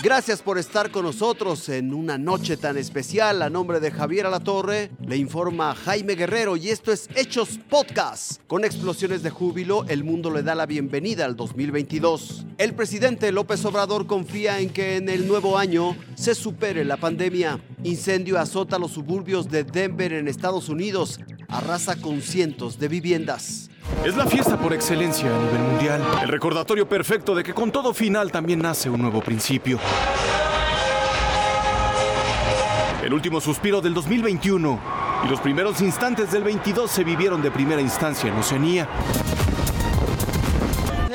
Gracias por estar con nosotros en una noche tan especial. A nombre de Javier Alatorre, le informa Jaime Guerrero y esto es Hechos Podcast. Con explosiones de júbilo, el mundo le da la bienvenida al 2022. El presidente López Obrador confía en que en el nuevo año se supere la pandemia. Incendio azota los suburbios de Denver en Estados Unidos, arrasa con cientos de viviendas. Es la fiesta por excelencia a nivel mundial. El recordatorio perfecto de que con todo final también nace un nuevo principio. El último suspiro del 2021 y los primeros instantes del 22 se vivieron de primera instancia en Oceanía.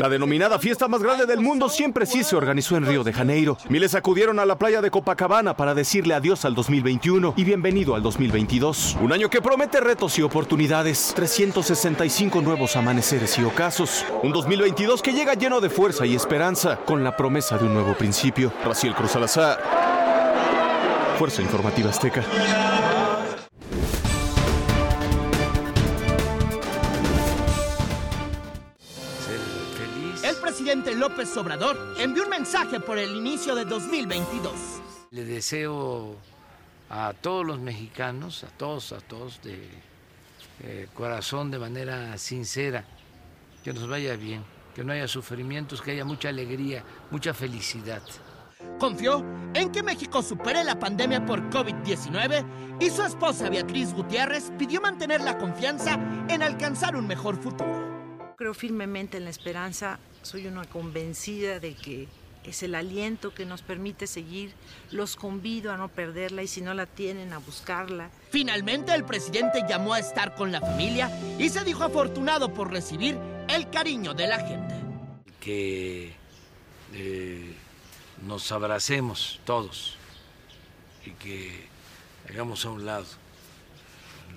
La denominada fiesta más grande del mundo siempre sí se organizó en Río de Janeiro. Miles acudieron a la playa de Copacabana para decirle adiós al 2021 y bienvenido al 2022. Un año que promete retos y oportunidades. 365 nuevos amaneceres y ocasos. Un 2022 que llega lleno de fuerza y esperanza con la promesa de un nuevo principio. Raciel Cruz Salazar. Fuerza Informativa Azteca. Presidente López Obrador envió un mensaje por el inicio de 2022. Le deseo a todos los mexicanos, a todos, a todos de eh, corazón, de manera sincera, que nos vaya bien, que no haya sufrimientos, que haya mucha alegría, mucha felicidad. Confió en que México supere la pandemia por COVID-19 y su esposa Beatriz Gutiérrez pidió mantener la confianza en alcanzar un mejor futuro. Creo firmemente en la esperanza, soy una convencida de que es el aliento que nos permite seguir. Los convido a no perderla y si no la tienen, a buscarla. Finalmente el presidente llamó a estar con la familia y se dijo afortunado por recibir el cariño de la gente. Que eh, nos abracemos todos y que hagamos a un lado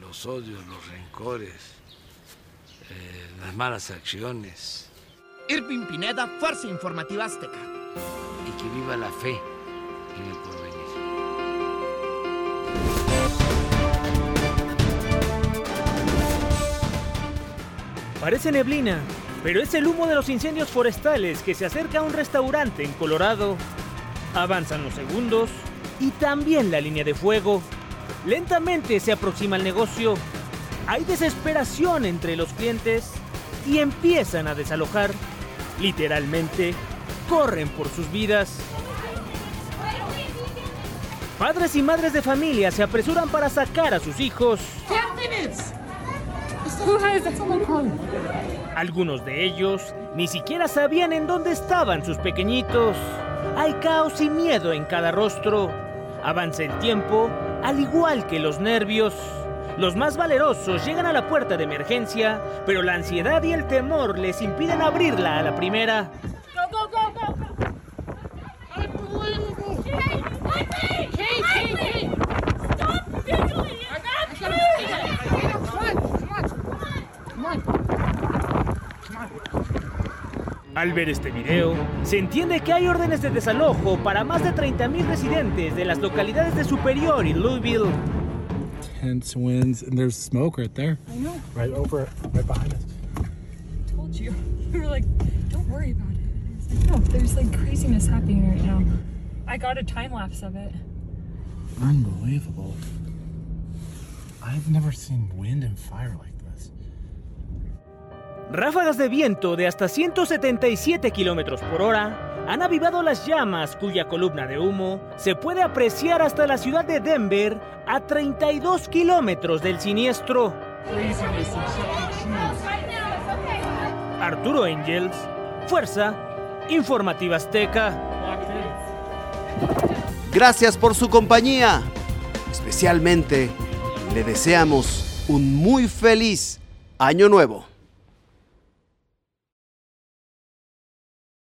los odios, los rencores, eh, las malas acciones Irving Pineda, Fuerza Informativa Azteca. y que viva la fe en el porvenir. Parece neblina, pero es el humo de los incendios forestales que se acerca a un restaurante en Colorado. Avanzan los segundos y también la línea de fuego. Lentamente se aproxima el negocio. Hay desesperación entre los clientes y empiezan a desalojar. Literalmente, corren por sus vidas. Padres y madres de familia se apresuran para sacar a sus hijos. Algunos de ellos ni siquiera sabían en dónde estaban sus pequeñitos. Hay caos y miedo en cada rostro. Avanza el tiempo, al igual que los nervios. Los más valerosos llegan a la puerta de emergencia, pero la ansiedad y el temor les impiden abrirla a la primera. Al ver este video, se entiende que hay órdenes de desalojo para más de 30.000 residentes de las localidades de Superior y Louisville. Tense winds, and there's smoke right there. I know. Right over, right behind us. I Told you. We were like, don't worry about it. Like, no, there's like craziness happening right now. I got a time lapse of it. Unbelievable. I've never seen wind and fire like this. Ráfagas de viento de hasta 177 kilómetros por hora han avivado las llamas cuya columna de humo se puede apreciar hasta la ciudad de Denver a 32 kilómetros del siniestro. Arturo Angels, Fuerza Informativa Azteca. Gracias por su compañía. Especialmente le deseamos un muy feliz año nuevo.